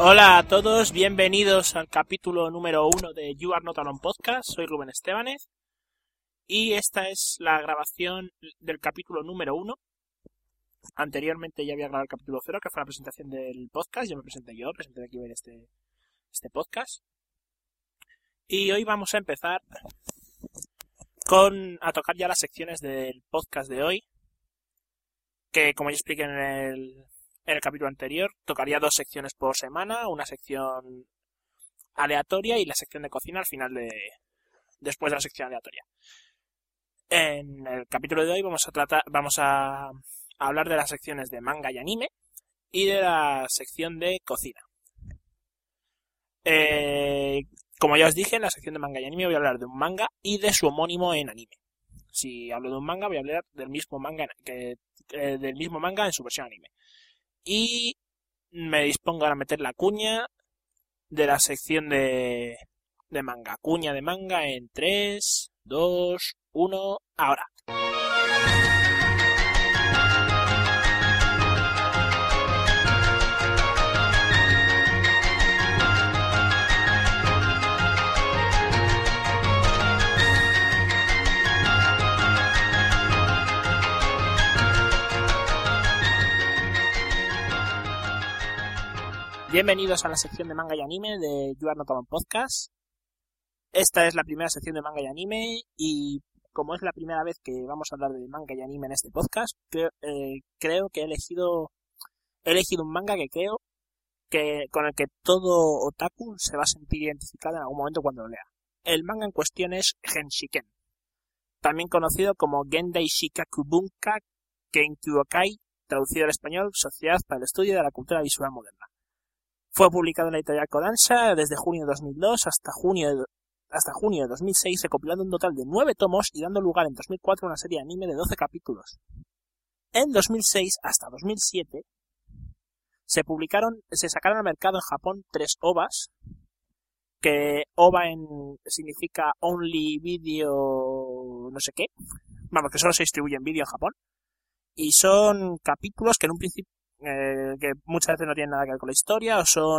Hola a todos, bienvenidos al capítulo número uno de You Are Not Alone Podcast. Soy Rubén Estebanez y esta es la grabación del capítulo número uno. Anteriormente ya había grabado el capítulo cero, que fue la presentación del podcast. Yo me presenté yo, presenté aquí en este, este podcast. Y hoy vamos a empezar con a tocar ya las secciones del podcast de hoy. Que como ya expliqué en el en el capítulo anterior tocaría dos secciones por semana, una sección aleatoria y la sección de cocina al final de después de la sección aleatoria. En el capítulo de hoy vamos a tratar vamos a, hablar de las secciones de manga y anime y de la sección de cocina. Eh, como ya os dije, en la sección de manga y anime voy a hablar de un manga y de su homónimo en anime. Si hablo de un manga, voy a hablar del mismo manga que, eh, del mismo manga en su versión anime y me dispongo a meter la cuña de la sección de, de manga. Cuña de manga en 3, 2, 1, ahora. Bienvenidos a la sección de manga y anime de You Are Not Podcast. Esta es la primera sección de manga y anime y como es la primera vez que vamos a hablar de manga y anime en este podcast, eh, creo que he elegido he elegido un manga que creo que con el que todo otaku se va a sentir identificado en algún momento cuando lo lea. El manga en cuestión es Genshiken, también conocido como Gendai Shikaku Bunka Kenkyuokai, traducido al español Sociedad para el Estudio de la Cultura Visual Moderna. Fue publicado en la editorial Kodansha desde junio de 2002 hasta junio de, hasta junio de 2006, recopilando un total de nueve tomos y dando lugar en 2004 a una serie de anime de 12 capítulos. En 2006 hasta 2007 se publicaron, se sacaron al mercado en Japón tres OVAs, que OVA en, significa Only Video no sé qué, vamos, que solo se distribuye en vídeo en Japón, y son capítulos que en un principio eh, que muchas veces no tienen nada que ver con la historia o son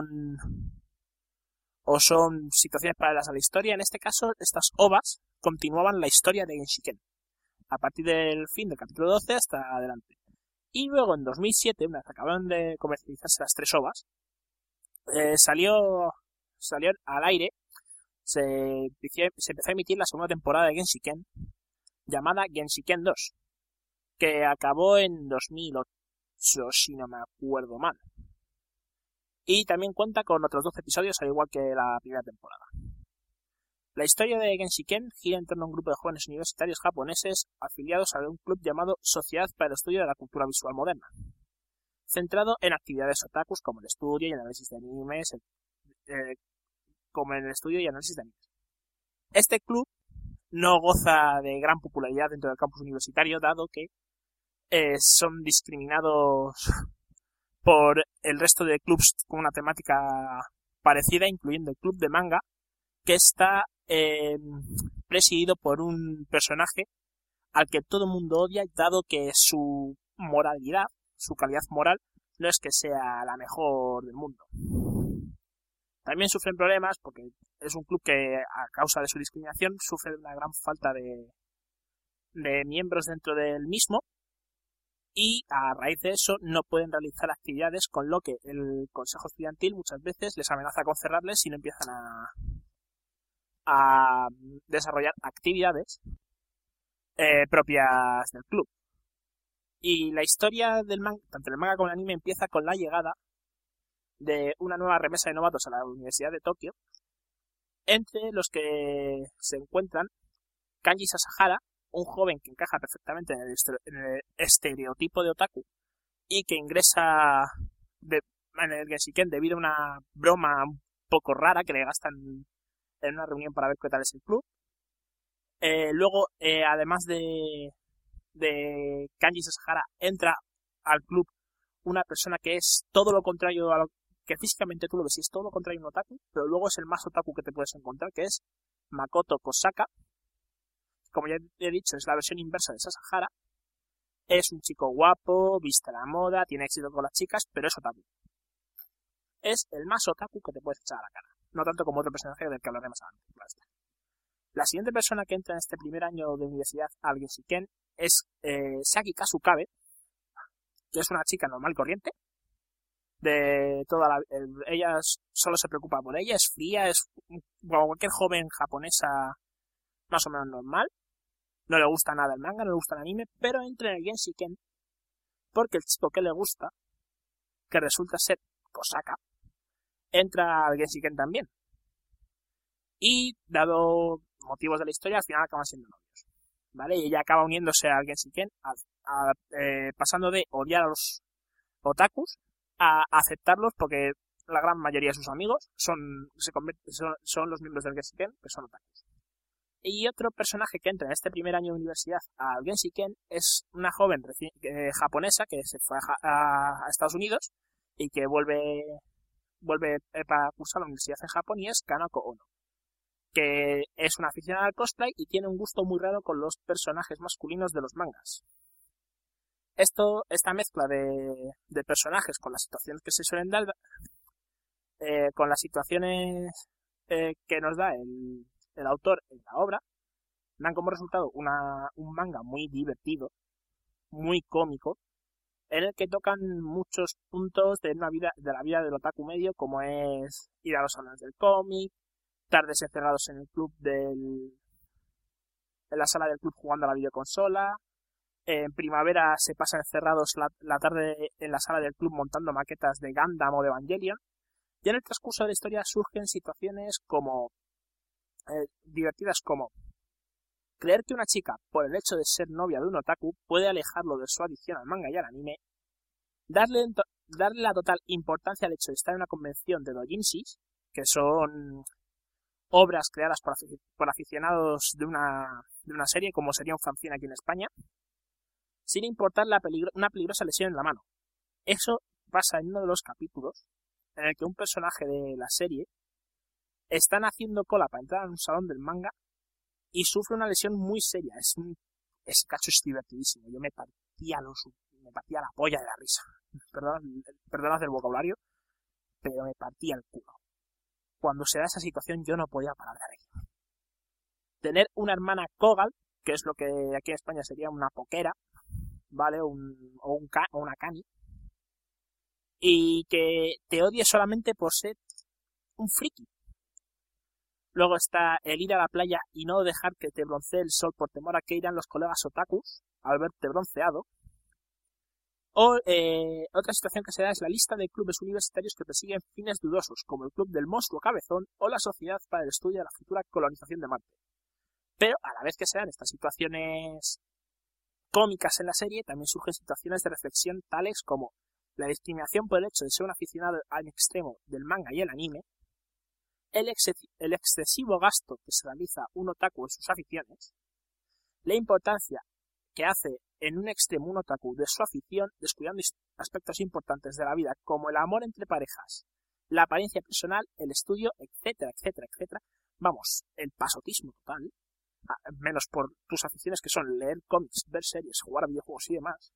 o son situaciones paralelas a la historia. En este caso, estas ovas continuaban la historia de Genshiken a partir del fin del capítulo 12 hasta adelante. Y luego en 2007, una vez acabaron de comercializarse las tres ovas, eh, salió, salió al aire, se, se empezó a emitir la segunda temporada de Genshiken, llamada Genshiken 2, que acabó en 2008 si no me acuerdo mal. Y también cuenta con otros 12 episodios, al igual que la primera temporada. La historia de Genshiken gira en torno a un grupo de jóvenes universitarios japoneses afiliados a un club llamado Sociedad para el Estudio de la Cultura Visual Moderna, centrado en actividades otakus como el estudio y análisis de animes, eh, como en el estudio y análisis de animes. Este club no goza de gran popularidad dentro del campus universitario, dado que eh, son discriminados por el resto de clubs con una temática parecida, incluyendo el club de manga, que está eh, presidido por un personaje al que todo el mundo odia, dado que su moralidad, su calidad moral, no es que sea la mejor del mundo. También sufren problemas porque es un club que, a causa de su discriminación, sufre una gran falta de, de miembros dentro del mismo y a raíz de eso no pueden realizar actividades con lo que el consejo estudiantil muchas veces les amenaza con cerrarles si no empiezan a, a desarrollar actividades eh, propias del club. Y la historia del manga, tanto el manga como el anime, empieza con la llegada de una nueva remesa de novatos a la Universidad de Tokio, entre los que se encuentran Kanji Sasahara, un joven que encaja perfectamente en el, estereotipo de otaku y que ingresa en el Genshiken debido a una broma un poco rara que le gastan en una reunión para ver qué tal es el club. Eh, luego, eh, además de, de Kanji Sasahara, entra al club una persona que es todo lo contrario a lo que físicamente tú lo ves y es todo lo contrario a un otaku, pero luego es el más otaku que te puedes encontrar, que es Makoto Kosaka, como ya he dicho, es la versión inversa de Sasahara. Es un chico guapo, viste la moda, tiene éxito con las chicas, pero es otaku. Es el más otaku que te puedes echar a la cara. No tanto como otro personaje del que hablaremos antes. La siguiente persona que entra en este primer año de universidad al Genshiken es eh, Saki Kasukabe, que es una chica normal corriente. De toda la, ella solo se preocupa por ella, es fría, es como cualquier joven japonesa más o menos normal. No le gusta nada el manga, no le gusta el anime, pero entra en el Genshiken porque el chico que le gusta, que resulta ser Kosaka, entra al Genshiken también. Y, dado motivos de la historia, al final acaban siendo novios. ¿Vale? Y ella acaba uniéndose al Genshiken, eh, pasando de odiar a los otakus a aceptarlos porque la gran mayoría de sus amigos son, se son, son los miembros del Genshiken, que son otakus. Y otro personaje que entra en este primer año de universidad al Genshiken es una joven eh, japonesa que se fue a, Estados Unidos y que vuelve vuelve eh, para cursar la universidad en Japón y es Kanako Ono, que es una aficionada al cosplay y tiene un gusto muy raro con los personajes masculinos de los mangas. Esto, esta mezcla de, de personajes con las situaciones que se suelen dar, eh, con las situaciones que nos da el, el autor en la obra, dan como resultado una, un manga muy divertido, muy cómico, en el que tocan muchos puntos de una vida, de la vida del otaku medio, como es ir a los salones del cómic, tardes encerrados en el club del, en la sala del club jugando a la videoconsola, en primavera se pasa encerrados la, la, tarde en la sala del club montando maquetas de Gundam o de Evangelion, y en el transcurso de la historia surgen situaciones como eh, divertidas como creer que una chica, por el hecho de ser novia de un otaku, puede alejarlo de su adicción al manga y al anime, darle, darle la total importancia al hecho de estar en una convención de dojinshis, que son obras creadas por, aficionados de una, de una serie, como sería un fanzine aquí en España, sin importar la una peligrosa lesión en la mano. Eso pasa en uno de los capítulos en el que un personaje de la serie están haciendo cola para entrar en un salón del manga y sufre una lesión muy seria. Es un, ese cacho es divertidísimo. Yo me partía los, me partía la polla de la risa. Perdón, perdonad el vocabulario, pero me partía el culo. Cuando se da esa situación yo no podía parar de reír. Tener una hermana Kogal, que es lo que aquí en España sería una poquera, ¿vale? Un, o, un, o una cani, y que te odie solamente por ser un friki. Luego está el ir a la playa y no dejar que te broncee el sol por temor a que irán los colegas otakus al verte bronceado. O eh, otra situación que se da es la lista de clubes universitarios que persiguen fines dudosos, como el Club del Monstruo Cabezón o la Sociedad para el Estudio de la Futura Colonización de Marte. Pero a la vez que se dan estas situaciones cómicas en la serie, también surgen situaciones de reflexión tales como la discriminación por el hecho de ser un aficionado al extremo del manga y el anime, el, excesivo gasto que se realiza un otaku en sus aficiones, la importancia que hace en un extremo un otaku de su afición, descuidando aspectos importantes de la vida como el amor entre parejas la apariencia personal, el estudio, etcétera, etcétera, etcétera. Vamos, el pasotismo total, menos por tus aficiones que son leer cómics, ver series, jugar a videojuegos y demás.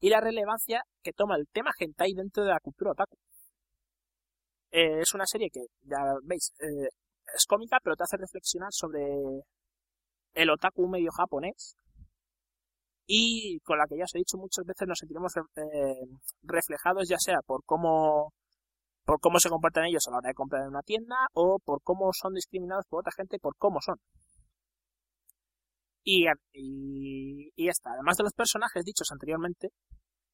Y la relevancia que toma el tema hentai dentro de la cultura otaku. Eh, es una serie que, ya veis, eh, es cómica, pero te hace reflexionar sobre el otaku medio japonés y con la que ya os he dicho muchas veces nos sentiremos eh, reflejados ya sea por cómo por cómo se comportan ellos a la hora de comprar en una tienda o por cómo son discriminados por otra gente por cómo son. Y, y, y está. Además de los personajes dichos anteriormente,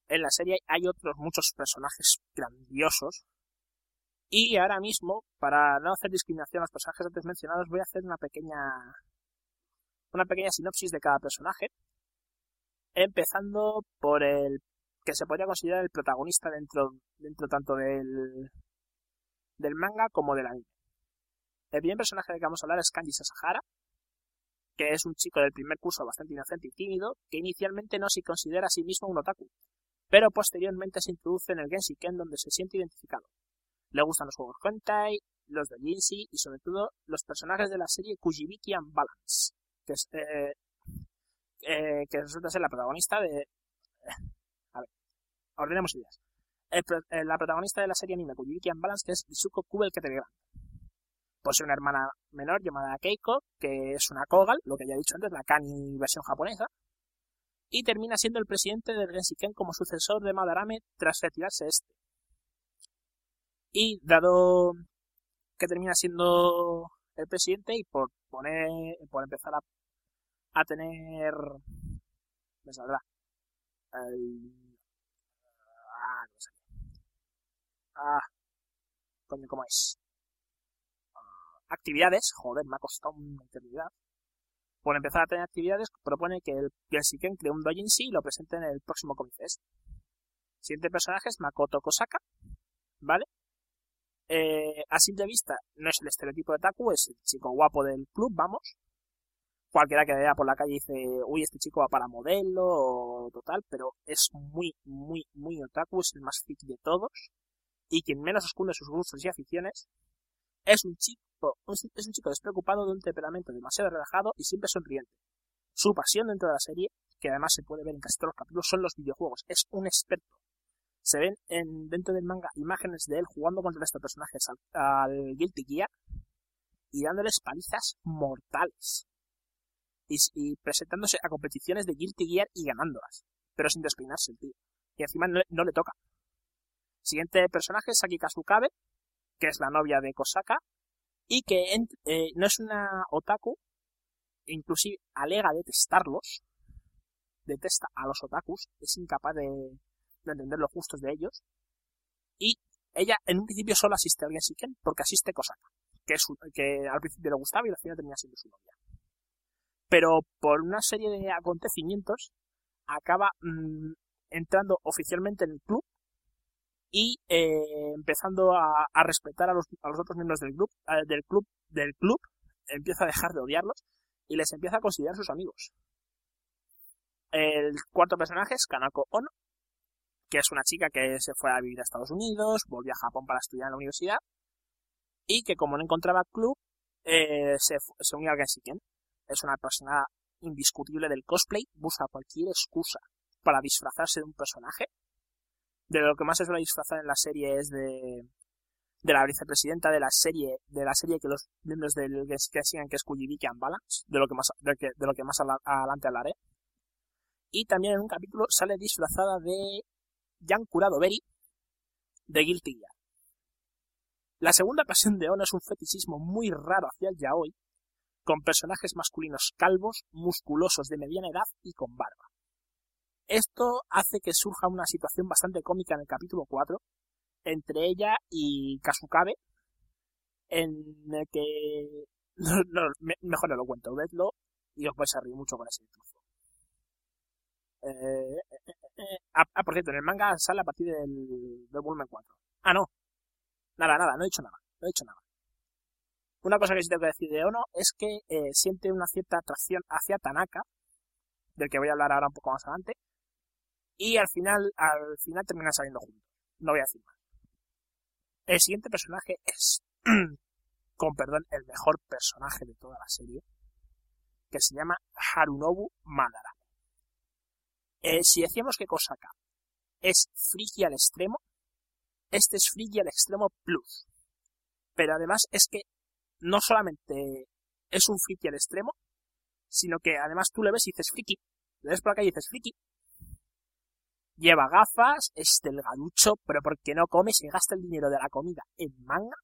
en la serie hay otros muchos personajes grandiosos. Y ahora mismo, para no hacer discriminación a los personajes antes mencionados, voy a hacer una pequeña una pequeña sinopsis de cada personaje empezando por el que se podría considerar el protagonista dentro, dentro tanto del, del manga como del anime. El primer personaje del que vamos a hablar es Kanji Sasahara, que es un chico del primer curso bastante inocente y tímido, que inicialmente no se considera a sí mismo un otaku, pero posteriormente se introduce en el Genshiken donde se siente identificado. Le gustan los juegos hentai, los de Jinshi y sobre todo los personajes de la serie Kujibiki and Balance, que es, eh, eh, que resulta ser la protagonista de... A ver, ordenemos ideas. Eh, la protagonista de la serie anime Kujiki and Balance, que es Isuko Kubel Ketegrand. Posee una hermana menor llamada Keiko, que es una Kogal, lo que ya he dicho antes, la Kani versión japonesa, y termina siendo el presidente del Genshiken como sucesor de Madarame tras retirarse este. Y dado que termina siendo el presidente y por poner, por empezar a a tener... Me saldrá. El... Ah, no sé. Ah, coño, ¿cómo es? Ah, actividades, joder, me ha costado una eternidad. Por empezar a tener actividades, propone que el Gensiken cree un doujinshi y lo presente en el próximo Comic Fest. Siguiente personaje es Makoto Kosaka, ¿vale? Eh, a simple vista, no es el estereotipo de Taku, es el chico guapo del club, vamos cualquiera que vea por la calle dice, uy, este chico va para modelo o total, pero es muy, muy, muy otaku, es el más fit de todos y quien menos esconde sus gustos y aficiones. Es un chico, es un chico despreocupado de un temperamento demasiado relajado y siempre sonriente. Su pasión dentro de la serie, que además se puede ver en casi todos los capítulos, son los videojuegos. Es un experto. Se ven en, dentro del manga imágenes de él jugando contra estos personajes al, Guilty Gear y dándoles palizas mortales y, presentándose a competiciones de Guilty Gear y ganándolas, pero sin despeinarse el tío. Y encima no, le toca. Siguiente personaje, Saki Kazukabe, que es la novia de Kosaka, y que eh, no es una otaku, inclusive alega detestarlos, detesta a los otakus, es incapaz de, entender los gustos de ellos, y ella en un principio solo asiste a Genshiken porque asiste Kosaka, que, es, que al principio le gustaba y al final termina siendo su novia pero por una serie de acontecimientos acaba mm, entrando oficialmente en el club y eh, empezando a, respetar a los, otros miembros del club, eh, del club, del club, empieza a dejar de odiarlos y les empieza a considerar sus amigos. El cuarto personaje es Kanako Ono, que es una chica que se fue a vivir a Estados Unidos, volvió a Japón para estudiar en la universidad y que como no encontraba club, eh, se, se unió al Genshiken es una persona indiscutible del cosplay, busca cualquier excusa para disfrazarse de un personaje. De lo que más se suele disfrazar en la serie es de, de la vicepresidenta de la serie, de la serie que los miembros del sigan que es Kujibiki and de lo que más, de, lo que más adelante hablaré. Y también en un capítulo sale disfrazada de Jan Curado Beri de Guilty Gear. La segunda pasión de Ono es un fetichismo muy raro hacia el yaoi, con personajes masculinos calvos, musculosos de mediana edad y con barba. Esto hace que surja una situación bastante cómica en el capítulo 4, entre ella y Kasukabe, en el que... Mejor no lo cuento, vedlo y os vais a reír mucho con ese trozo. Eh, ah, ah, por cierto, en el manga sale a partir del, del volumen 4. Ah, no. Nada, nada, no he dicho nada. No he dicho nada. Una cosa que sí tengo que decir de Ono es que eh, siente una cierta atracción hacia Tanaka, del que voy a hablar ahora un poco más adelante, y al final, al final terminan saliendo juntos. No voy a decir más. El siguiente personaje es, con perdón, el mejor personaje de toda la serie, que se llama Harunobu Madara. Eh, si decíamos que Kosaka es friki al extremo, este es friki al extremo plus. Pero además es que no solamente es un friki al extremo, sino que además tú le ves y dices friki. Le ves por acá y dices friki. Lleva gafas, es delgaducho, pero porque no come, se gasta el dinero de la comida en manga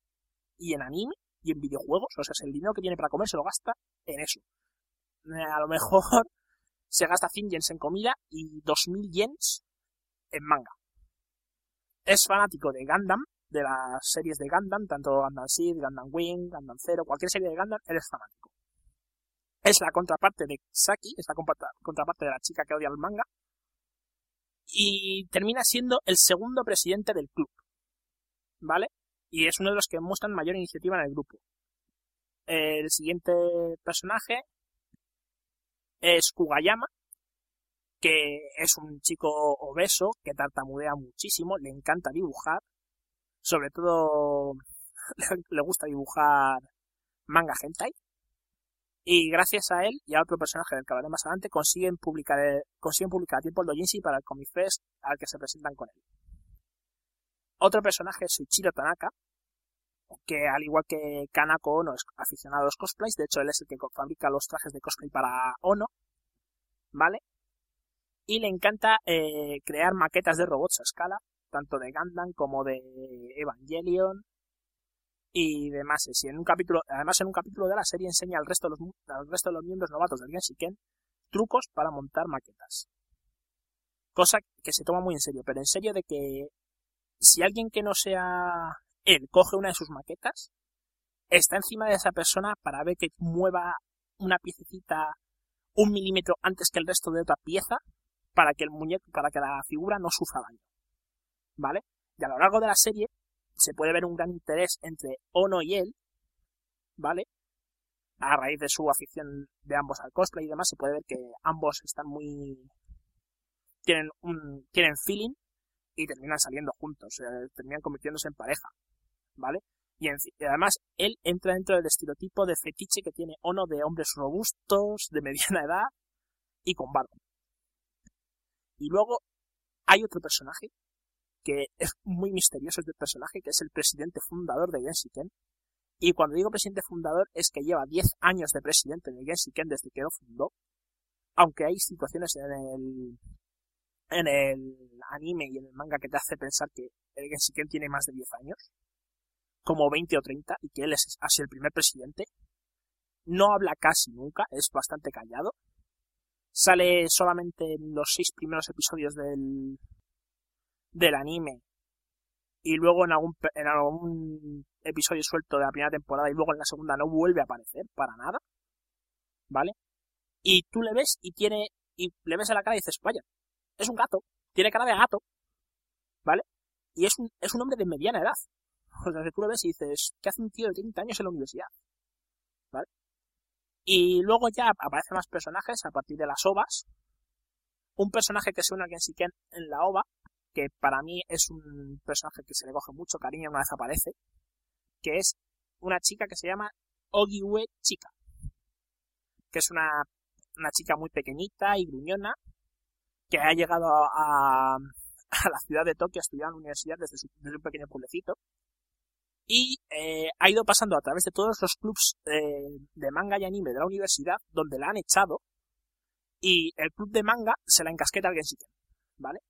y en anime y en videojuegos. O sea, es el dinero que tiene para comer se lo gasta en eso. Eh, a lo mejor se gasta 100 yens en comida y 2000 yens en manga. Es fanático de Gundam, de las series de Gundam, tanto Gundam Seed, Gundam Wing, Gundam Zero, cualquier serie de Gundam, él es fanático. Es la contraparte de Saki, es la contraparte de la chica que odia el manga. Y termina siendo el segundo presidente del club. ¿Vale? Y es uno de los que muestran mayor iniciativa en el grupo. El siguiente personaje es Kugayama, que es un chico obeso que tartamudea muchísimo, le encanta dibujar, sobre todo le gusta dibujar manga hentai, y gracias a él y a otro personaje del que hablaré más adelante consiguen publicar, consiguen publicar a tiempo el dojinshi para el Comic Fest al que se presentan con él. Otro personaje es Ichiro Tanaka, que al igual que Kanako Ono es aficionado a los cosplays, de hecho él es el que fabrica los trajes de cosplay para Ono, ¿vale? Y le encanta eh, crear maquetas de robots a escala, tanto de Gundam como de Evangelion y demás. Y en un capítulo, además en un capítulo de la serie enseña al resto de los, al resto de los miembros novatos del Genshiken trucos para montar maquetas. Cosa que se toma muy en serio, pero en serio de que si alguien que no sea él coge una de sus maquetas, está encima de esa persona para ver que mueva una piececita un milímetro antes que el resto de otra pieza para que el muñeco, para que la figura no sufra daño. ¿Vale? Y a lo largo de la serie se puede ver un gran interés entre Ono y él, ¿vale? A raíz de su afición de ambos al cosplay y demás, se puede ver que ambos están muy. tienen un. tienen feeling y terminan saliendo juntos, terminan convirtiéndose en pareja. ¿Vale? Y, además, él entra dentro del estereotipo de fetiche que tiene Ono de hombres robustos, de mediana edad y con barba. Y luego hay otro personaje que es muy misterioso este personaje, que es el presidente fundador de Genshiken. Y cuando digo presidente fundador es que lleva 10 años de presidente de Genshiken desde que lo fundó. Aunque hay situaciones en el, en el anime y en el manga que te hace pensar que el Genshiken tiene más de 10 años como 20 o 30 y que él es así el primer presidente. No habla casi nunca, es bastante callado. Sale solamente en los seis primeros episodios del, del anime y luego en algún, en algún episodio suelto de la primera temporada y luego en la segunda no vuelve a aparecer para nada. ¿Vale? Y tú le ves y tiene, y le ves a la cara y dices, vaya, es un gato, tiene cara de gato, ¿vale? Y es un, es un hombre de mediana edad. O sea, que tú lo ves y dices, ¿qué hace un tío de 30 años en la universidad? ¿Vale? Y luego ya aparecen más personajes a partir de las ovas. Un personaje que se une a Gensiken en la ova, que para mí es un personaje que se le coge mucho cariño una vez aparece, que es una chica que se llama Ogiwe Chica, que es una, una chica muy pequeñita y gruñona, que ha llegado a, a la ciudad de Tokio a estudiar en la universidad desde, su, desde un pequeño pueblecito, y eh, ha ido pasando a través de todos los clubs eh, de manga y anime de la universidad donde la han echado y el club de manga se la encasqueta al Genshiken, ¿vale?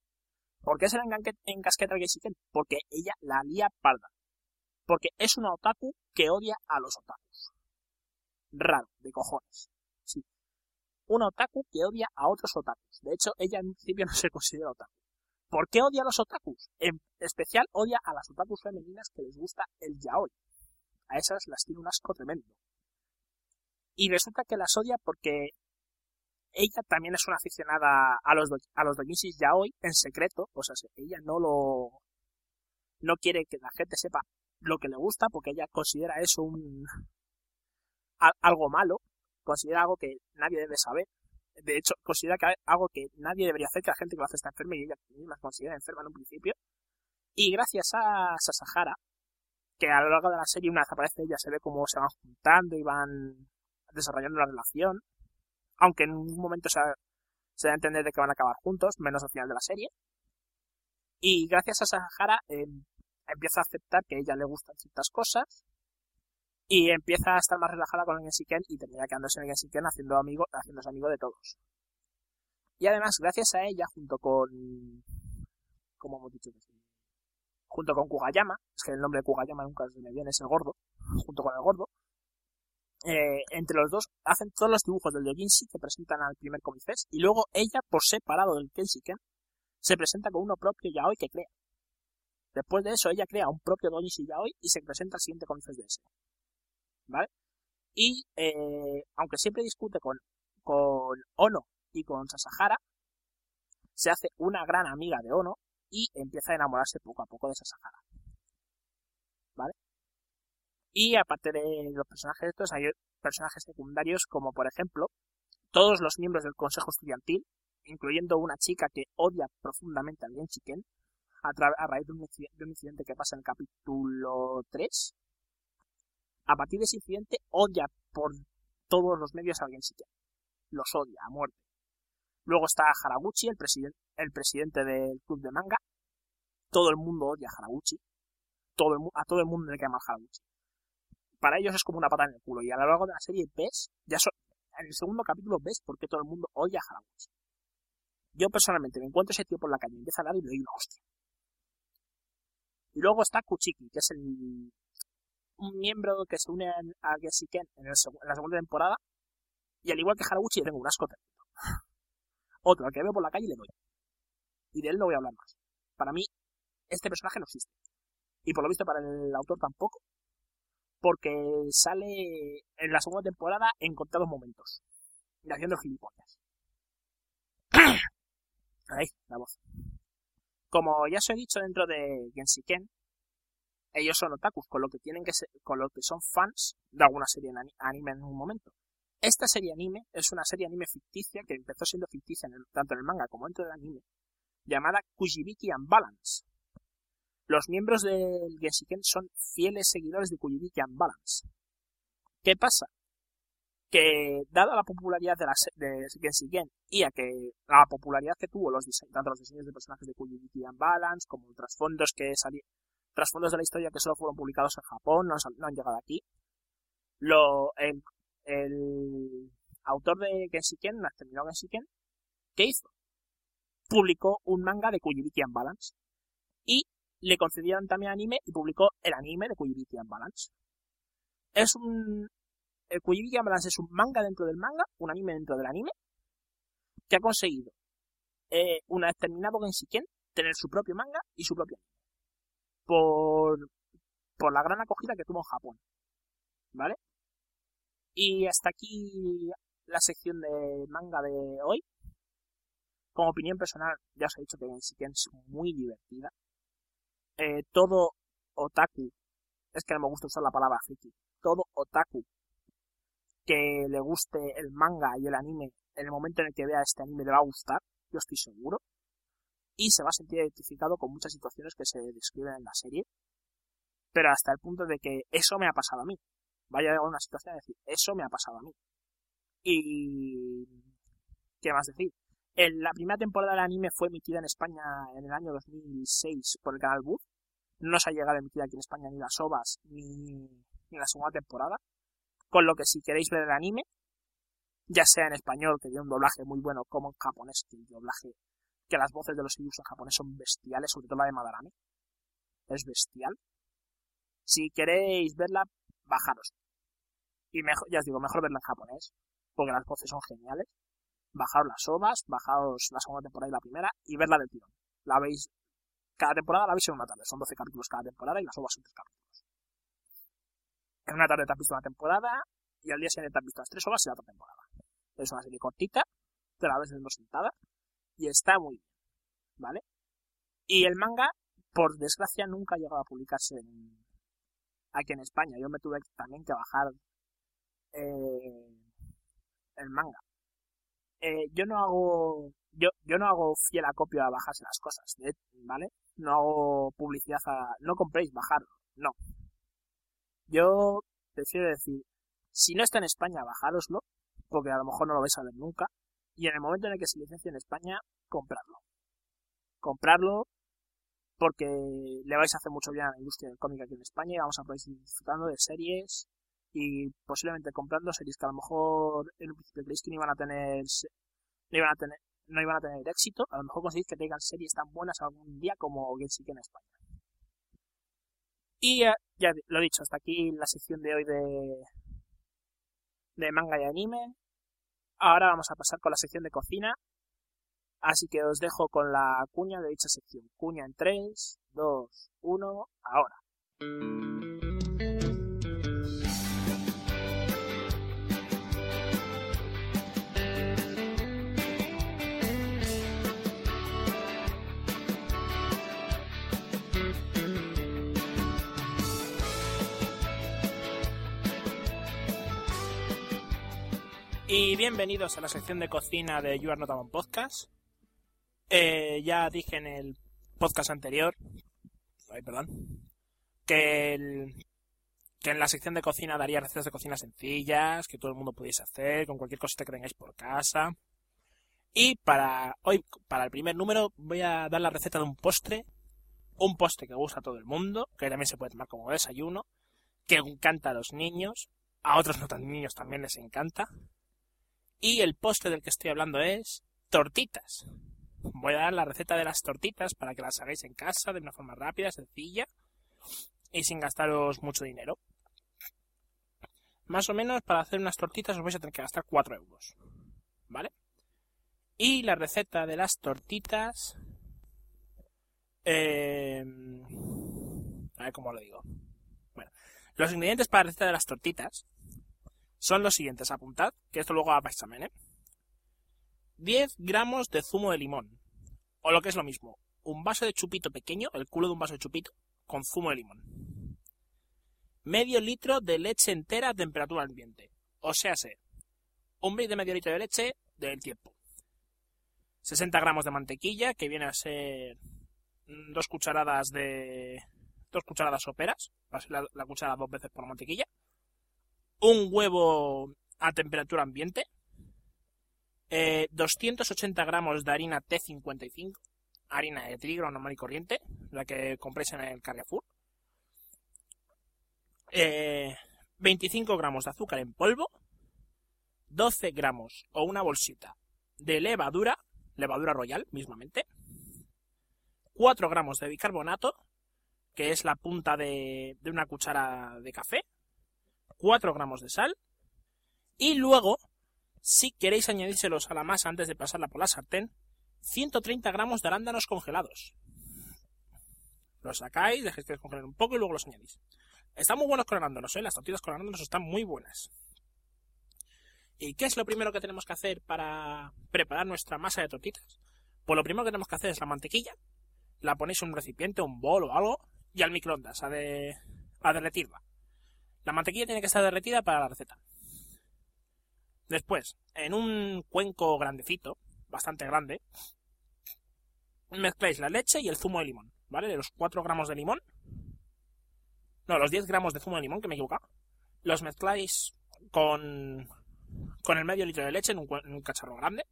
¿Por qué se la encasqueta al Genshiken? Porque ella la lía parda. Porque es una otaku que odia a los otakus. Raro, de cojones. Sí. Una otaku que odia a otros otakus. De hecho, ella en principio no se considera otaku. ¿Por qué odia a los otakus? En especial odia a las otakus femeninas que les gusta el yaoi. A esas las tiene un asco tremendo. Y resulta que las odia porque ella también es una aficionada a los, a los yaoi en secreto. O sea, ella no lo... no quiere que la gente sepa lo que le gusta porque ella considera eso un... algo malo. Considera algo que nadie debe saber de hecho, considera que algo que nadie debería hacer, que la gente que lo hace está enferma y ella misma considera enferma en un principio. Y gracias a Sasahara, que a lo largo de la serie, una vez aparece ella, se ve cómo se van juntando y van desarrollando la relación, aunque en un momento se, se da a entender de que van a acabar juntos, menos al final de la serie. Y gracias a Sahara eh, empieza a aceptar que a ella le gustan ciertas cosas y empieza a estar más relajada con el Gensiken y termina quedándose en el Gensiken haciendo amigo, haciéndose amigo de todos. Y además, gracias a ella, junto con... ¿Cómo hemos dicho? Junto con Kugayama, es que el nombre de Kugayama nunca se me viene, es el gordo, junto con el gordo, eh, entre los dos hacen todos los dibujos del Yojinshi que presentan al primer Comic y luego ella, por separado del Kenshiken, se presenta con uno propio Yaoi que crea. Después de eso, ella crea un propio Dojinshi Yaoi y se presenta al siguiente Comic de ese. ¿Vale? Y, eh, aunque siempre discute con, con Ono y con Sasahara, se hace una gran amiga de Ono y empieza a enamorarse poco a poco de Sasahara. ¿Vale? Y aparte de los personajes estos, hay personajes secundarios como por ejemplo todos los miembros del consejo estudiantil, incluyendo una chica que odia profundamente a Lien Chiken a, a, raíz de un, incidente que pasa en el capítulo 3. A partir de ese incidente odia por todos los medios a Lien Chiken. Los odia a muerte. Luego está Haraguchi, el, el presidente del club de manga. Todo el mundo odia a Haraguchi. Todo el, a todo el mundo le quema a Haraguchi para ellos es como una pata en el culo. Y a lo largo de la serie ves, ya en el segundo capítulo ves por qué todo el mundo odia a Haraguchi. Yo personalmente me encuentro ese tío por la calle, empieza a hablar y le doy una hostia. Y luego está Kuchiki, que es el, un miembro que se une a Gesiken en, en, la segunda temporada. Y al igual que Haraguchi, le tengo un asco Otro, al que veo por la calle le doy. Y de él no voy a hablar más. Para mí, este personaje no existe. Y por lo visto para el autor tampoco porque sale en la segunda temporada en contados momentos. Y haciendo gilipollas. Ahí, la voz. Como ya os he dicho dentro de Gensiken, ellos son otakus, con lo que tienen que ser, con lo que son fans de alguna serie anime en un momento. Esta serie anime es una serie anime ficticia que empezó siendo ficticia tanto en el manga como dentro del anime, llamada Kujibiki Balance. Los miembros del Genshiken son fieles seguidores de Kujibiki Balance. ¿Qué pasa? Que, dada la popularidad de, la, de Genshiken y a que la popularidad que tuvo los tanto los diseños de personajes de Kujibiki Balance como los trasfondos que salieron, trasfondos de la historia que solo fueron publicados en Japón, no han, llegado aquí, lo, el, el autor de Genshiken, terminó Genshiken, ¿qué hizo? Publicó un manga de Kujibiki Balance y le concedieron también anime y publicó el anime de Kujibiki Balance. Es un... El Kujibiki Balance es un manga dentro del manga, un anime dentro del anime, que ha conseguido, eh, una vez terminado Genshiken, tener su propio manga y su propio anime. Por, por la gran acogida que tuvo en Japón. ¿Vale? Y hasta aquí la sección de manga de hoy. Como opinión personal, ya os he dicho que Genshiken es muy divertida. Eh, todo otaku, es que no me gusta usar la palabra friki, todo otaku que le guste el manga y el anime, en el momento en el que vea este anime le va a gustar, yo estoy seguro, y se va a sentir identificado con muchas situaciones que se describen en la serie, pero hasta el punto de que eso me ha pasado a mí. Vaya a una situación de decir, eso me ha pasado a mí. Y... ¿Qué más decir? la primera temporada del anime fue emitida en España en el año 2006 por el canal Booth. No se ha llegado a emitir aquí en España ni las ovas ni, la segunda temporada. Con lo que si queréis ver el anime, ya sea en español, que tiene un doblaje muy bueno, como en japonés, que el doblaje, que las voces de los idiomas en japonés son bestiales, sobre todo la de Madarame. Es bestial. Si queréis verla, bajaros. Y mejor, ya os digo, mejor verla en japonés, porque las voces son geniales bajaos las ovas, bajaos la segunda temporada y la primera y verla del tirón. La veis, cada temporada la veis en una tarde, son 12 capítulos cada temporada y las ovas son 3 capítulos. En una tarde te has visto una temporada y al día siguiente te has visto las 3 ovas y la otra temporada. Es una serie cortita, te la ves en dos sentadas y está muy bien, ¿vale? Y el manga, por desgracia, nunca ha llegado a publicarse aquí en España. Yo me tuve también que bajar eh, el manga eh, yo no hago yo, yo no hago fiel acopio a bajarse las cosas, ¿vale? No hago publicidad a... No compréis, bajar, no. Yo prefiero decir, si no está en España, bajároslo, porque a lo mejor no lo vais a ver nunca, y en el momento en el que se licencie en España, comprarlo. Comprarlo porque le vais a hacer mucho bien a la industria del cómic aquí en España y vamos a poder ir disfrutando de series y posiblemente comprando series que a lo mejor en un principio creéis que no iban a tener no iban a tener no iban a tener éxito, a lo mejor conseguís que tengan series tan buenas algún día como Genshin en España. Y ya, ya lo dicho, hasta aquí la sección de hoy de, de manga y anime. Ahora vamos a pasar con la sección de cocina. Así que os dejo con la cuña de dicha sección. Cuña en 3, 2, 1, ahora. Y bienvenidos a la sección de cocina de You Are Not Podcast. Eh, ya dije en el podcast anterior, ay, perdón, que, que en la sección de cocina daría recetas de cocina sencillas, que todo el mundo pudiese hacer, con cualquier cosita que tengáis por casa. Y para hoy, para el primer número, voy a dar la receta de un postre, un postre que gusta a todo el mundo, que también se puede tomar como desayuno, que encanta a los niños, a otros no tan niños también les encanta, y el postre del que estoy hablando es tortitas. Voy a dar la receta de las tortitas para que las hagáis en casa de una forma rápida, sencilla y sin gastaros mucho dinero. Más o menos para hacer unas tortitas os vais a tener que gastar 4 euros. ¿Vale? Y la receta de las tortitas... Eh, a ver cómo lo digo. Bueno, los ingredientes para la receta de las tortitas son los siguientes. Apuntad, que esto luego va para examen, ¿eh? 10 gramos de zumo de limón. O lo que es lo mismo, un vaso de chupito pequeño, el culo de un vaso de chupito, con zumo de limón. Medio litro de leche entera a temperatura ambiente. O sea, sé, un de medio litro de leche del tiempo. 60 gramos de mantequilla, que viene a ser dos cucharadas de... dos cucharadas soperas, la, la cuchara dos veces por mantequilla un huevo a temperatura ambiente, 280 eh, gramos de harina T55, harina de trigo normal y corriente, la que compréis en el Carrefour, 25 eh, gramos de azúcar en polvo, 12 gramos o una bolsita de levadura, levadura royal mismamente, 4 gramos de bicarbonato, que es la punta de una cuchara de café, 4 gramos de sal. Y luego, si queréis añadírselos a la masa antes de pasarla por la sartén, 130 gramos de arándanos congelados. Los sacáis, dejáis que un poco y luego los añadís. Están muy buenos con arándanos, ¿eh? Las tortillas con arándanos están muy buenas. ¿Y qué es lo primero que tenemos que hacer para preparar nuestra masa de tortitas? Pues lo primero que tenemos que hacer es la mantequilla. La ponéis en un recipiente, un bol o algo, y al microondas, a, de, a derretirla. La mantequilla tiene que estar derretida para la receta. Después, en un cuenco grandecito, bastante grande, mezcláis la leche y el zumo de limón, ¿vale? De los 4 gramos de limón. No, los 10 gramos de zumo de limón, que me he equivocado. Los mezcláis con, con el medio litro de leche en un, en un cacharro grande.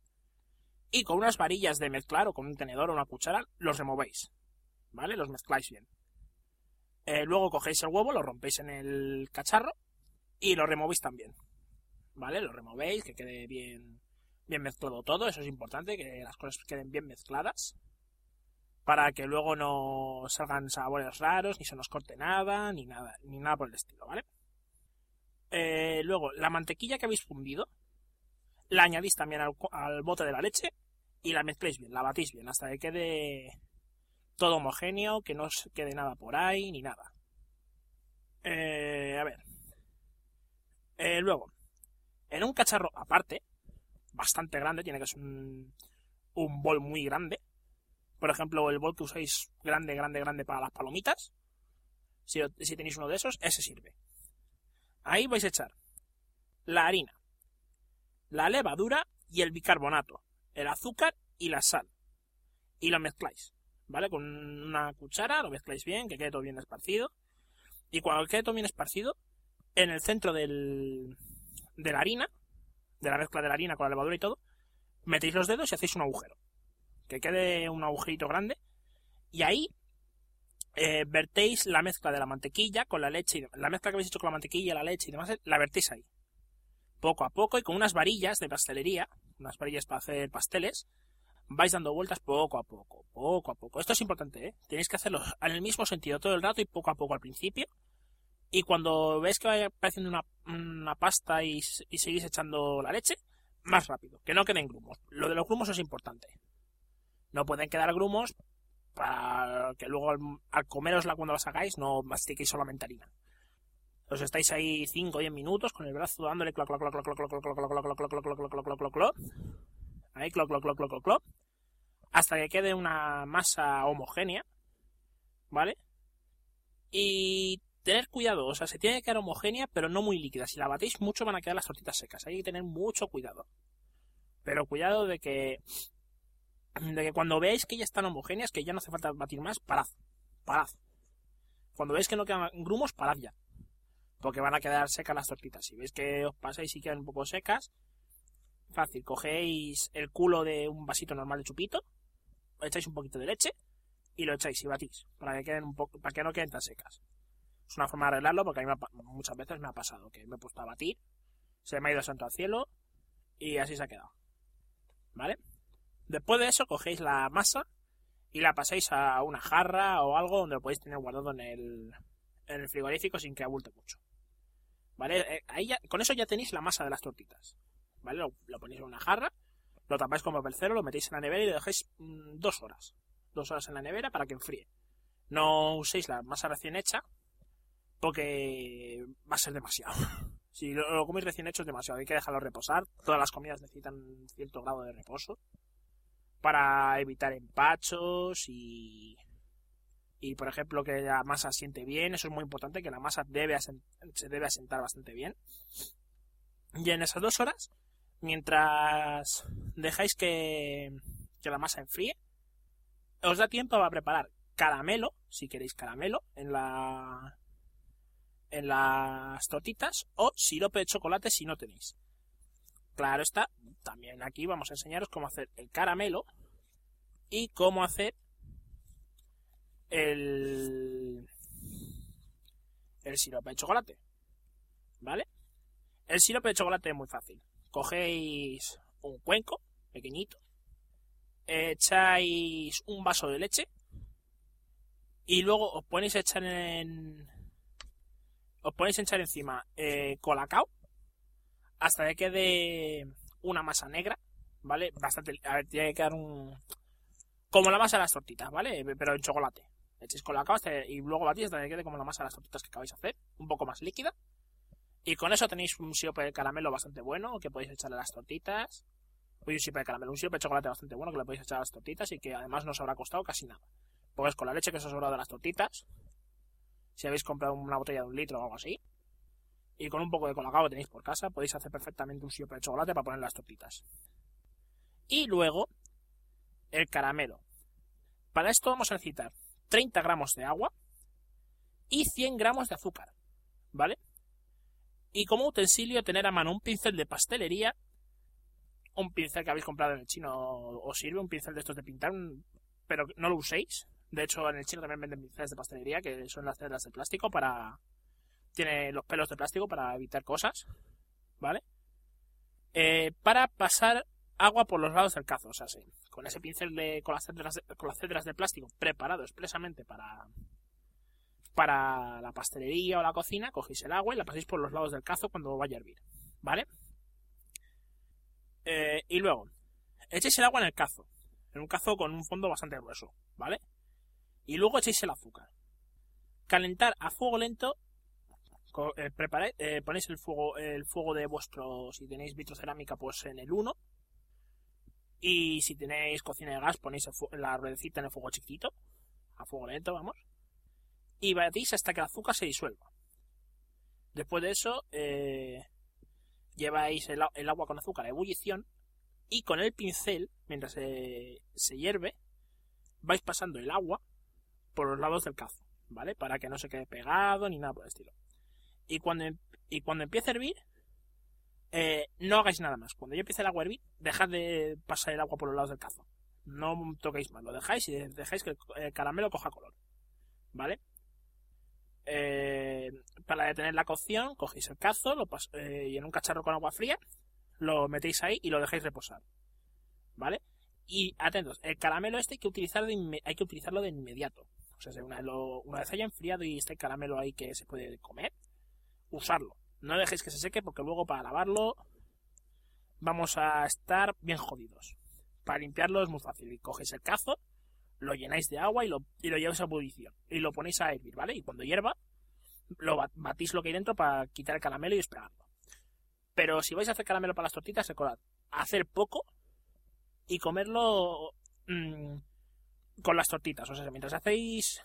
Y con unas varillas de mezclar o con un tenedor o una cuchara, los removéis. ¿Vale? Los mezcláis bien. Eh, luego cogéis el huevo, lo rompéis en el cacharro y lo removéis también. ¿Vale? Lo removéis, que quede bien, bien mezclado todo. Eso es importante, que las cosas queden bien mezcladas. Para que luego no salgan sabores raros, ni se nos corte nada, ni nada, ni nada por el estilo, ¿vale? Eh, luego, la mantequilla que habéis fundido, la añadís también al, al bote de la leche y la mezcléis bien, la batís bien hasta que quede todo homogéneo, que no quede nada por ahí, ni nada. Eh, a ver. Eh, luego, en un cacharro aparte, bastante grande, tiene que ser un, un bol muy grande. Por ejemplo, el bol que usáis grande, grande, grande para las palomitas. Si, si tenéis uno de esos, ese sirve. Ahí vais a echar la harina, la levadura y el bicarbonato, el azúcar y la sal. Y lo mezcláis. ¿Vale? Con una cuchara, lo mezcláis bien, que quede todo bien esparcido. Y cuando quede todo bien esparcido, en el centro del, de la harina, de la mezcla de la harina con la levadura y todo, metéis los dedos y hacéis un agujero. Que quede un agujerito grande. Y ahí eh, vertéis la mezcla de la mantequilla con la leche. Y la mezcla que habéis hecho con la mantequilla, la leche y demás, la vertéis ahí. Poco a poco y con unas varillas de pastelería, unas varillas para hacer pasteles, vais dando vueltas poco a poco, poco a poco. Esto es importante, ¿eh? Tenéis que hacerlo en el mismo sentido todo el rato y poco a poco al principio. Y cuando veis que va apareciendo una, pasta y, seguís echando la leche, más rápido, que no queden grumos. Lo de los grumos es importante. No pueden quedar grumos para que luego al, comerosla cuando la sacáis no mastiquéis solamente harina. Os estáis ahí 5 o 10 minutos con el brazo dándole cloc cloc cloc cloc cloc cloc cloc cloc cloc cloc cloc cloc cloc cloc cloc ahí hasta que quede una masa homogénea ¿vale? y tener cuidado, o sea, se tiene que quedar homogénea, pero no muy líquida. Si la batéis mucho van a quedar las tortitas secas. Hay que tener mucho cuidado. Pero cuidado de que de que cuando veáis que ya están homogéneas, que ya no hace falta batir más, parad. Parad. Cuando veis que no quedan grumos, parad ya. Porque van a quedar secas las tortitas. Si veis que os pasáis y quedan un poco secas, fácil. Cogéis el culo de un vasito normal de chupito, echáis un poquito de leche y lo echáis y batís. Para que queden un poco, para que no queden tan secas. Es una forma de arreglarlo porque a mí muchas veces me ha pasado que me he puesto a batir, se me ha ido santo al cielo y así se ha quedado. ¿Vale? Después de eso cogéis la masa y la pasáis a una jarra o algo donde lo podéis tener guardado en el, en el frigorífico sin que abulte mucho. ¿Vale? Eh, ahí con eso ya tenéis la masa de las tortitas. ¿Vale? Lo, ponéis en una jarra, lo tapáis con papel cero, lo metéis en la nevera y lo dejáis mm, dos horas. Dos horas en la nevera para que enfríe. No uséis la masa recién hecha, porque va a ser demasiado. Si lo, coméis recién hecho es demasiado, hay que dejarlo reposar. Todas las comidas necesitan cierto grado de reposo para evitar empachos y y por ejemplo que la masa siente bien, eso es muy importante, que la masa se debe asentar bastante bien. Y en esas dos horas, mientras dejáis que, la masa enfríe, os da tiempo a preparar caramelo, si queréis caramelo, en la en las tortitas o sirope de chocolate si no tenéis. Claro está, también aquí vamos a enseñaros cómo hacer el caramelo y cómo hacer el, el sirope de chocolate. ¿Vale? El sirope de chocolate es muy fácil. Cogéis un cuenco pequeñito, echáis un vaso de leche y luego os ponéis a echar en, os ponéis a echar encima eh, colacao hasta que quede una masa negra, ¿vale? Bastante, a ver, tiene que quedar un... Como la masa de las tortitas, ¿vale? Pero en chocolate. Echéis colacao hasta, y luego batís hasta que quede como la masa de las tortitas que acabáis de hacer, un poco más líquida. Y con eso tenéis un sirope de caramelo bastante bueno que podéis echarle a las tortitas. Uy, un sirope de caramelo, un sirope de chocolate bastante bueno que le podéis echar a las tortitas y que además no os habrá costado casi nada. Pues con la leche que os ha sobrado de las tortitas, si habéis comprado una botella de un litro o algo así. Y con un poco de colacao que tenéis por casa, podéis hacer perfectamente un sirope de chocolate para poner las tortitas. Y luego, el caramelo. Para esto vamos a necesitar 30 gramos de agua y 100 gramos de azúcar. ¿Vale? Y como utensilio tener a mano un pincel de pastelería, un pincel que habéis comprado en el chino os sirve, un pincel de estos de pintar, pero no lo uséis, de hecho, en el chino también venden pinceles de pastelería, que son las celdas de plástico para... Tiene los pelos de plástico para evitar cosas, ¿vale? Eh, para pasar agua por los lados del cazo, o sea, sí, con ese pincel de, con las cedras de, con las cedras de plástico preparado expresamente para para la pastelería o la cocina, cogéis el agua y la paséis por los lados del cazo cuando vaya a hervir, ¿vale? Eh, y luego, echéis el agua en el cazo, en un cazo con un fondo bastante grueso, ¿vale? y luego echéis el azúcar. Calentar a fuego lento. Eh, eh, ponéis el fuego, el fuego de vuestro, si tenéis vitrocerámica, pues en el 1. Y si tenéis cocina de gas, ponéis la ruedecita en el fuego chiquitito. A fuego lento, vamos. Y batís hasta que el azúcar se disuelva. Después de eso, eh, lleváis el, agua con azúcar a ebullición. Y con el pincel, mientras se hierve, vais pasando el agua por los lados del cazo, ¿vale? Para que no se quede pegado ni nada por el estilo. Y cuando, y cuando empiece a hervir, eh, no hagáis nada más. Cuando yo empiece el agua a hervir, dejad de pasar el agua por los lados del cazo. No toquéis más, lo dejáis y dejáis que el caramelo coja color. ¿Vale? Eh, para detener la cocción, cogéis el cazo lo eh, y en un cacharro con agua fría lo metéis ahí y lo dejáis reposar. ¿Vale? Y atentos, el caramelo este hay que hay que utilizarlo de inmediato. O sea, una, una vez haya enfriado y este caramelo ahí que se puede comer, usarlo. No dejéis que se seque porque luego para lavarlo vamos a estar bien jodidos. Para limpiarlo es muy fácil. Cogéis el cazo, lo llenáis de agua y lo, y lo lleváis a ebullición. Y lo ponéis a hervir, ¿vale? Y cuando hierva, lo batís lo que hay dentro para quitar el caramelo y esperarlo. Pero si vais a hacer caramelo para las tortitas, recordad, hacer poco y comerlo mmm, con las tortitas. O sea, mientras hacéis.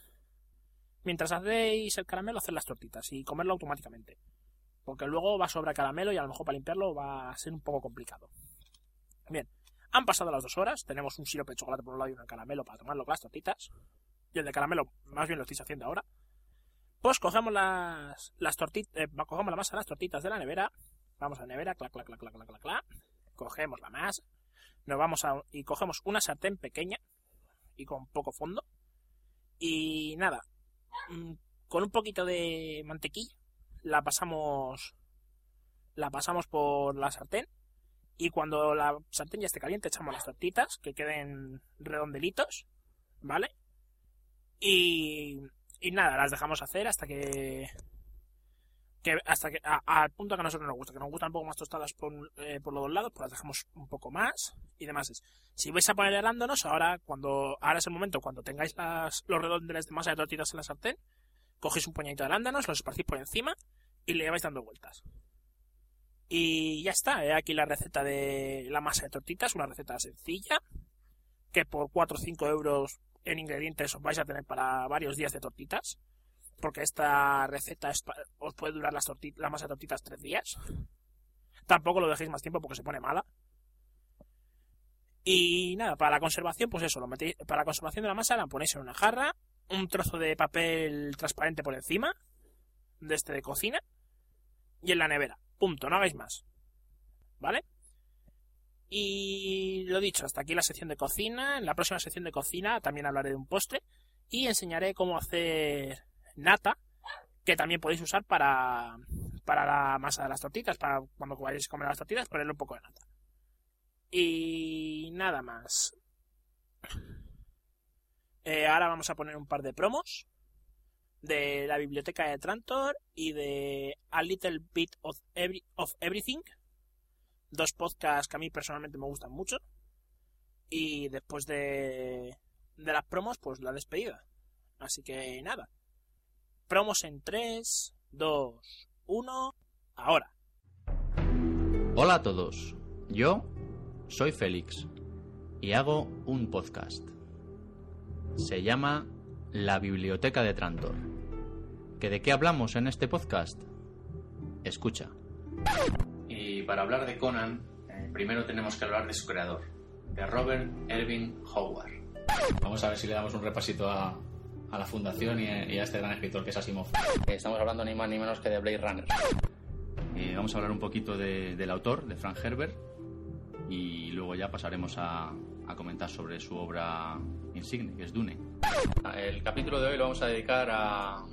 Mientras hacéis el caramelo, hacer las tortitas y comerlo automáticamente. Porque luego va a sobrar caramelo y a lo mejor para limpiarlo va a ser un poco complicado. Bien, han pasado las dos horas. Tenemos un sirope de chocolate por un lado y un caramelo para tomarlo con las tortitas. Y el de caramelo, más bien lo estáis haciendo ahora. Pues cogemos las, las tortitas, eh, cogemos la masa de las tortitas de la nevera. Vamos a la nevera, clac, clac, clac, clac, clac, clac, Cogemos la masa. Nos vamos a, y cogemos una sartén pequeña y con poco fondo. Y nada, mm, con un poquito de mantequilla la pasamos la pasamos por la sartén y cuando la sartén ya esté caliente echamos las tortitas que queden redondelitos, ¿vale? Y, nada, las dejamos hacer hasta que que hasta que al punto que a nosotros nos gusta, que nos gustan un poco más tostadas por, eh, los dos lados, pues las dejamos un poco más y demás. Si vais a poner arándanos, ahora cuando ahora es el momento cuando tengáis las, los redondeles de masa de tortitas en la sartén, cogéis un puñadito de arándanos, los esparcís por encima y le vais dando vueltas. Y ya está, aquí la receta de la masa de tortitas, una receta sencilla, que por 4 o 5 euros en ingredientes os vais a tener para varios días de tortitas porque esta receta os puede durar las la masa de tortitas tres días. Tampoco lo dejéis más tiempo porque se pone mala. Y nada, para la conservación, pues eso, para la conservación de la masa la ponéis en una jarra, un trozo de papel transparente por encima, de este de cocina, y en la nevera. Punto, no hagáis más. ¿Vale? Y lo dicho, hasta aquí la sección de cocina. En la próxima sección de cocina también hablaré de un postre y enseñaré cómo hacer nata, que también podéis usar para, para la masa de las tortitas, para cuando vayáis a comer las tortitas, ponerle un poco de nata. Y nada más. Eh, ahora vamos a poner un par de promos de la biblioteca de Trantor y de A Little Bit of, of Everything. Dos podcasts que a mí personalmente me gustan mucho. Y después de, de las promos, pues la despedida. Así que nada. Promos en 3, 2, 1, ahora. Hola a todos, yo soy Félix y hago un podcast. Se llama La Biblioteca de Trantor. ¿Que ¿De qué hablamos en este podcast? Escucha. Y para hablar de Conan, eh, primero tenemos que hablar de su creador, de Robert Erving Howard. Vamos a ver si le damos un repasito a, a la fundación y a, este gran escritor que es Asimov. Estamos hablando ni más ni menos que de Blade Runner. Eh, vamos a hablar un poquito del autor, de Frank Herbert, y luego ya pasaremos a, comentar sobre su obra insigne, que es Dune. El capítulo de hoy lo vamos a dedicar a,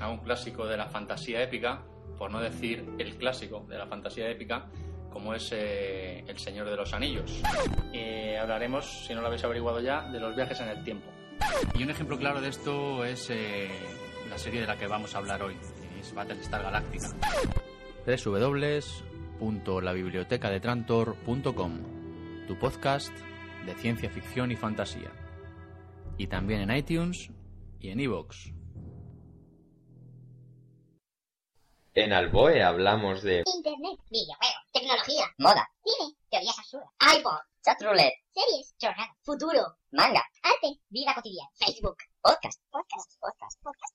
a un clásico de la fantasía épica, por no decir el clásico de la fantasía épica, como es eh, El Señor de los Anillos. Y hablaremos, si no lo habéis averiguado ya, de los viajes en el tiempo. Y un ejemplo claro de esto es eh, la serie de la que vamos a hablar hoy, es Battlestar Galactica. www.labibliotecadetrantor.com Tu podcast de ciencia ficción y fantasía. Y también en iTunes y en iVoox. En Alboe hablamos de Internet, videojuegos, tecnología, moda, cine, teorías absurdas, iPod, chat roulette, series, jornada, futuro, manga, arte, vida cotidiana, Facebook, podcast, podcast, podcast, podcast,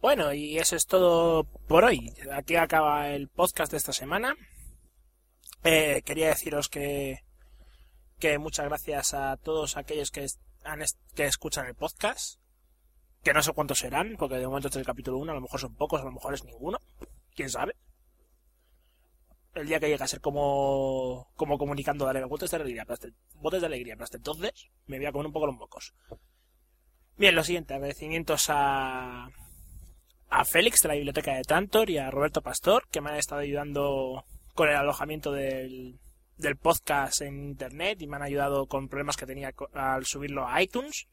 Bueno, y eso es todo por hoy. Aquí acaba el podcast de esta semana. Eh, quería deciros que, que muchas gracias a todos aquellos que, han que escuchan el podcast. Que no sé cuántos serán, porque de momento es el capítulo 1, a lo mejor son pocos, a lo mejor es ninguno. ¿Quién sabe? El día que llegue a ser como, como comunicando alegría, botes de alegría, pero hasta- botes de alegría, pero hasta entonces me voy a comer un poco los mocos. Bien, lo siguiente, agradecimientos a, a Félix de la biblioteca de Tantor y a Roberto Pastor que me han estado ayudando con el alojamiento del, del podcast en internet y me han ayudado con problemas que tenía al subirlo a iTunes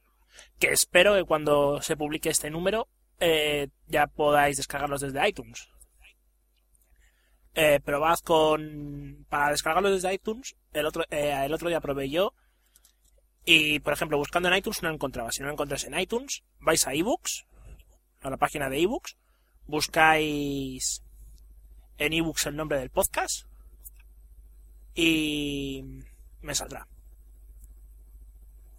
que espero que cuando se publique este número eh, ya podáis descargarlos desde iTunes. Eh, probad con para descargarlos desde iTunes el otro eh, el otro día probé yo y por ejemplo buscando en iTunes no lo encontraba. Si no lo encontráis en iTunes vais a ebooks a la página de ebooks, buscáis en ebooks el nombre del podcast y me saldrá.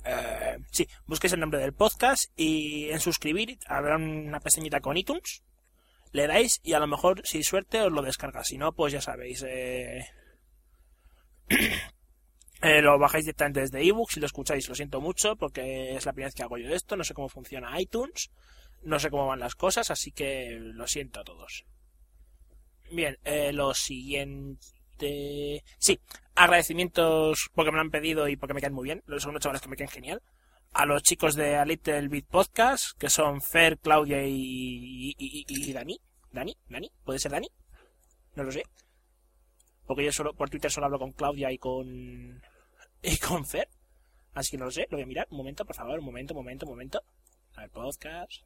Eh, sí, busquéis el nombre del podcast y en suscribir habrá una pestañita con iTunes. Le dais y a lo mejor, si suerte, os lo descarga. Si no, pues ya sabéis. Eh... eh, lo bajáis directamente desde ebooks y lo escucháis. Lo siento mucho porque es la primera vez que hago yo esto. No sé cómo funciona iTunes. No sé cómo van las cosas, así que lo siento a todos. Bien, eh, lo siguiente... Sí, agradecimientos porque me lo han pedido y porque me caen muy bien. Son unos chavales que me caen genial. A los chicos de A Little Bit Podcast, que son Fer, Claudia y, y, y- y Dani. ¿Dani? ¿Dani? ¿Puede ser Dani? No lo sé. Porque yo solo por Twitter solo hablo con Claudia y con... y con Fer. Así que no lo sé, lo voy a mirar. Un momento, por favor, un momento, un momento, un momento. A ver, podcast.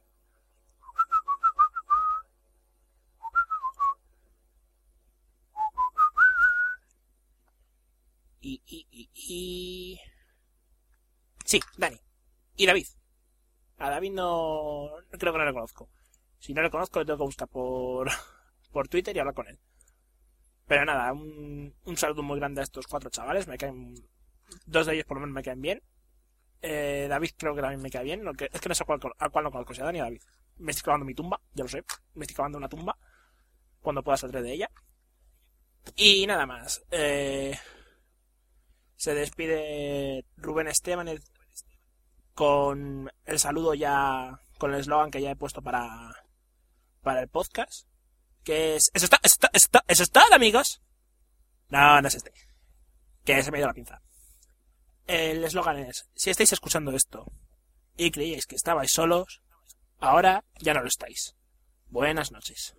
Y, y, y, y... Sí, Dani. Y David. A David no... Creo que no le conozco. Si no le conozco, le tengo que buscar por, por Twitter y hablar con él. Pero nada, un, un saludo muy grande a estos cuatro chavales. Me caen... Dos de ellos por lo menos me caen bien. Eh, David creo que también me cae bien. lo que- es que no sé a cuál, a cuál no conozco, si a Dani o David. Me estoy cavando mi tumba, ya lo sé. Me estoy cavando una tumba. Cuando pueda saldré de ella. Y nada más. Eh, se despide Rubén Esteban con el saludo ya, con el eslogan que ya he puesto para, para el podcast. Que es, eso está, eso está, eso está, eso está, amigos. No, no es este. Que se me ha ido la pinza. El eslogan es, si estáis escuchando esto y creíais que estabais solos, ahora ya no lo estáis. Buenas noches.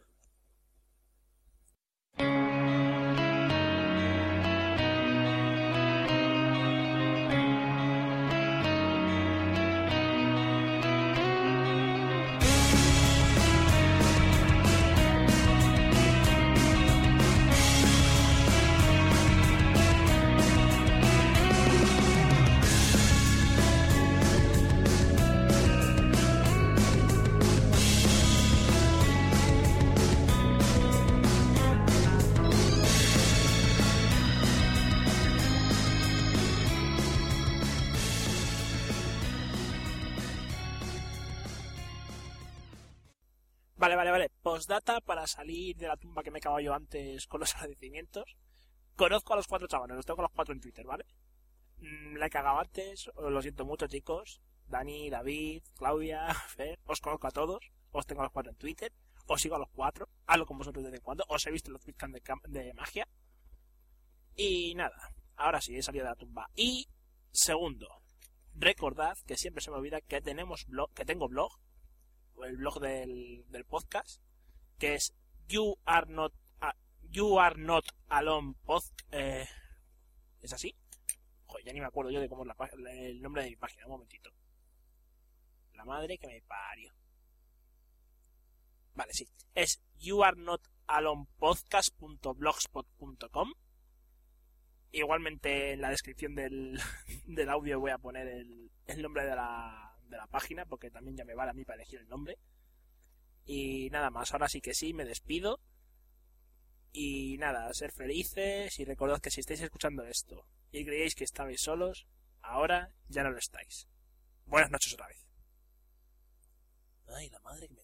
Vale, vale, vale. Postdata para salir de la tumba que me he cavado yo antes con los agradecimientos. Conozco a los cuatro chavales, los tengo a los cuatro en Twitter, ¿vale? Mm, La he cagado antes, os lo siento mucho, chicos. Dani, David, Claudia, Fer, os conozco a todos, os tengo a los cuatro en Twitter, os sigo a los cuatro, hablo con vosotros de vez en cuando, os he visto los Twitcam de, de magia. Y nada, ahora sí, he salido de la tumba. Y segundo, recordad que siempre se me olvida que tenemos blog, que tengo blog, el blog del, del podcast, que es You Are Not, a- you are not Alone Podcast. Eh, ¿Es así? Joder, ya ni me acuerdo yo de cómo es la, el nombre de mi página. Un momentito. La madre que me parió. Vale, sí. Es youarenotalonepodcast.blogspot.com Igualmente en la descripción del, del audio voy a poner el, el nombre de la, de la página porque también ya me vale a mí para elegir el nombre. Y nada más, ahora sí que sí, me despido. Y nada, ser felices y recordad que si estáis escuchando esto y creéis que estabais solos, ahora ya no lo estáis. Buenas noches otra vez. Ay, la madre que me.